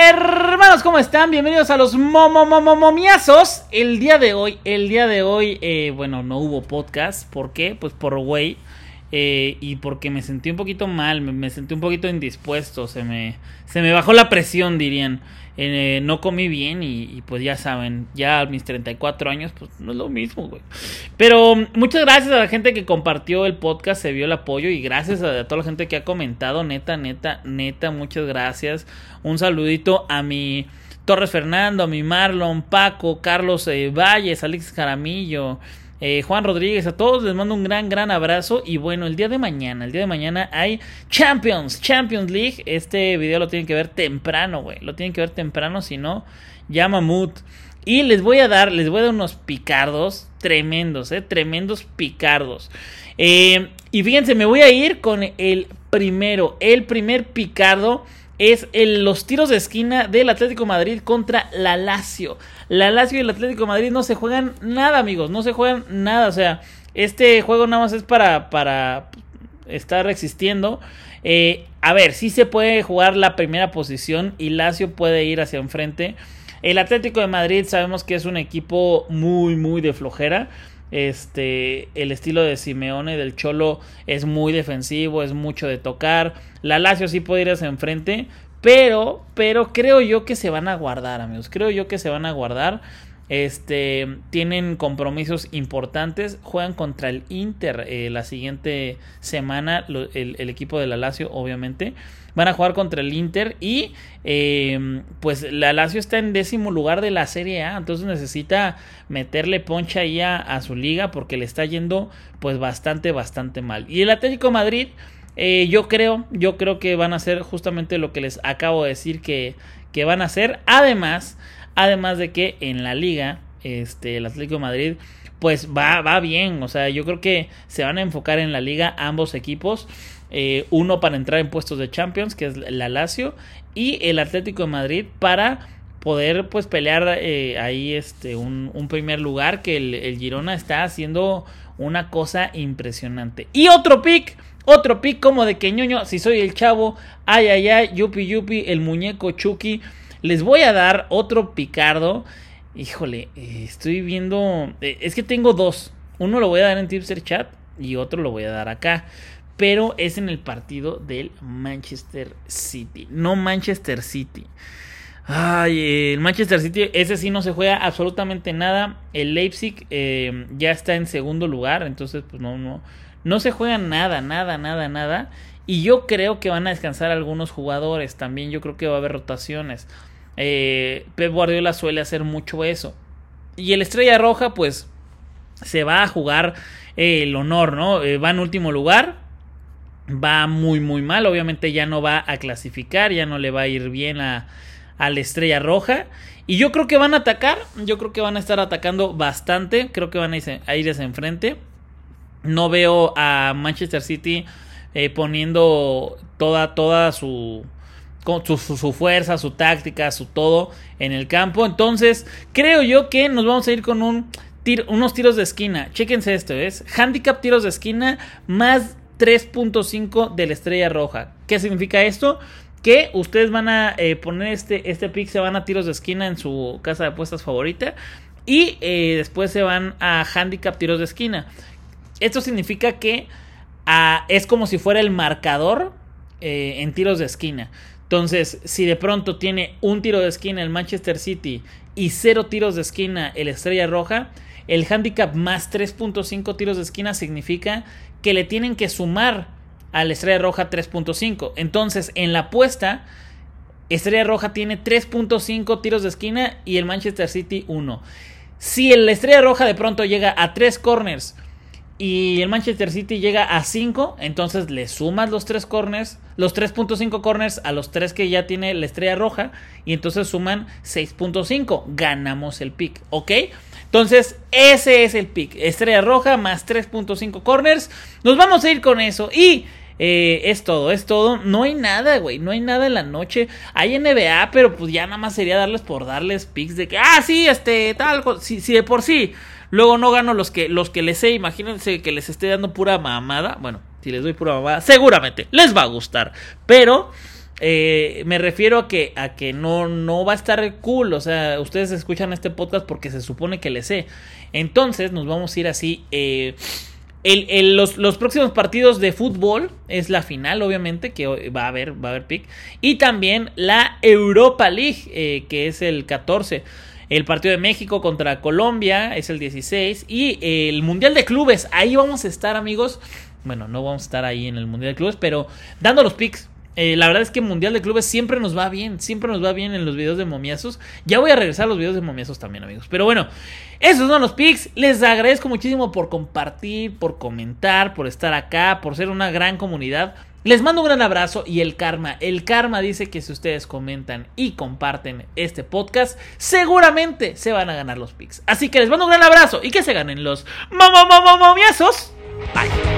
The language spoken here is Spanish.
Hermanos, ¿cómo están? Bienvenidos a los momomomomiazos. El día de hoy, el día de hoy, eh, bueno, no hubo podcast. ¿Por qué? Pues por güey. Eh, y porque me sentí un poquito mal, me, sentí un poquito indispuesto, se me, se me bajó la presión, dirían. Eh, no comí bien y, pues ya saben, ya a mis 34 años, pues no es lo mismo, güey. Pero muchas gracias a la gente que compartió el podcast, se vio el apoyo y gracias a, toda la gente que ha comentado, neta, neta, neta, muchas gracias. Un saludito a mi Torres Fernando, a mi Marlon, Paco, Carlos eh, Valles, Alex Caramillo. Eh, Juan Rodríguez, a todos les mando un gran, gran abrazo. Y bueno, el día de mañana, el día de mañana hay Champions, Champions League. Este video lo tienen que ver temprano, güey. Lo tienen que ver temprano, si no, llama Mood. Y les voy a dar, les voy a dar unos picardos tremendos, eh, tremendos picardos. Eh, y fíjense, me voy a ir con el primero, el primer picardo es el, los tiros de esquina del Atlético Madrid contra la Lazio. La Lazio y el Atlético Madrid no se juegan nada, amigos, no se juegan nada. O sea, este juego nada más es para, para estar existiendo. Eh, a ver, sí se puede jugar la primera posición y Lazio puede ir hacia enfrente. El Atlético de Madrid sabemos que es un equipo muy, muy de flojera. Este, el estilo de Simeone del Cholo es muy defensivo, es mucho de tocar. La Lazio sí puede ir hacia enfrente, pero, pero creo yo que se van a guardar, amigos. Creo yo que se van a guardar. Este, tienen compromisos importantes. Juegan contra el Inter eh, la siguiente semana. el, equipo de la Lazio, obviamente van a jugar contra el Inter y em, pues la Lazio está en décimo lugar de la Serie A, entonces necesita meterle poncha ahí a, su liga porque le está yendo pues bastante, bastante mal. Y el Atlético Madrid, eh, yo creo, yo creo que van a hacer justamente lo que les acabo de decir que, que van a hacer, además, además de que en la liga, este, el Atlético Madrid pues va, va bien, o sea, yo creo que se van a enfocar en la liga ambos equipos. Eh, uno para entrar en puestos de Champions, que es la Lazio, y el Atlético de Madrid para poder pues pelear eh, ahí este un, primer lugar que el, Girona está haciendo una cosa impresionante. Y otro pick, otro pick como de que ñoño, si soy el chavo, ay ay ay, yupi yupi, el muñeco Chucky, les voy a dar otro picardo. Híjole, eh, estoy viendo, es que tengo dos. Uno lo voy a dar en Tipster Chat y otro lo voy a dar acá pero es en el partido del Manchester City, no Manchester City. Ay, el Manchester City, ese sí no se juega absolutamente nada. El Leipzig eh, ya está en segundo lugar, entonces pues no, no, no se juega nada, nada, nada, nada. Y yo creo que van a descansar algunos jugadores también, yo creo que va a haber rotaciones. Eh, Pep Guardiola suele hacer mucho eso. Y el Estrella Roja, pues, se va a jugar el honor, ¿no? Eh, va en último lugar va muy muy mal, obviamente ya no va a clasificar, ya no le va a ir bien a, la estrella roja. Y yo creo que van a atacar, yo creo que van a estar atacando bastante, creo que van a, ir a irse enfrente. No veo a Manchester City eh, poniendo toda, toda su, su, fuerza, su táctica, su todo en el campo. Entonces, creo yo que nos vamos a ir con un unos tiros de esquina. Chéquense esto, es handicap tiros de esquina más 3.5 de la estrella roja. ¿Qué significa esto? Que ustedes van a eh, poner este, este pick, se van a tiros de esquina en su casa de apuestas favorita. Y eh, después se van a handicap tiros de esquina. Esto significa que es como si fuera el marcador eh, en tiros de esquina. Entonces, si de pronto tiene un tiro de esquina el Manchester City y cero tiros de esquina el Estrella Roja, el handicap más 3.5 tiros de esquina significa que le tienen que sumar a la Estrella Roja 3.5. Entonces, en la apuesta, Estrella Roja tiene 3.5 tiros de esquina y el Manchester City 1. Si la Estrella Roja de pronto llega a 3 corners y el Manchester City llega a 5, entonces le sumas los 3 corners, los 3.5 corners a los 3 que ya tiene la Estrella Roja y entonces suman 6.5. Ganamos el pick, ¿ok? Entonces, ese es el pick. Estrella roja más 3.5 corners. Nos vamos a ir con eso. Y eh, es todo, es todo. No hay nada, güey. No hay nada en la noche. Hay NBA, pero pues ya nada más sería darles por darles picks de que, ah, sí, este, tal. Si, de por sí. Luego no gano los que, los que les sé. Imagínense que les esté dando pura mamada. Bueno, si les doy pura mamada, seguramente les va a gustar. Pero Eh, me refiero a que, a que no, no va a estar cool. O sea, ustedes escuchan este podcast porque se supone que le sé. Entonces, nos vamos a ir así. Eh, los, próximos partidos de fútbol es la final, obviamente, que va a haber, va a haber pick. Y también la Europa League, eh, que es el 14. El partido de México contra Colombia es el 16. Y el Mundial de Clubes, ahí vamos a estar, amigos. Bueno, no vamos a estar ahí en el Mundial de Clubes, pero dando los picks. Eh, la verdad es que Mundial de Clubes siempre nos va bien, siempre nos va bien en los videos de momiazos. Ya voy a regresar a los videos de momiazos también, amigos. Pero bueno, esos son los picks. Les agradezco muchísimo por compartir, por comentar, por estar acá, por ser una gran comunidad. Les mando un gran abrazo y el karma, el karma dice que si ustedes comentan y comparten este podcast, seguramente se van a ganar los picks. Así que les mando un gran abrazo y que se ganen los momiazos. Bye.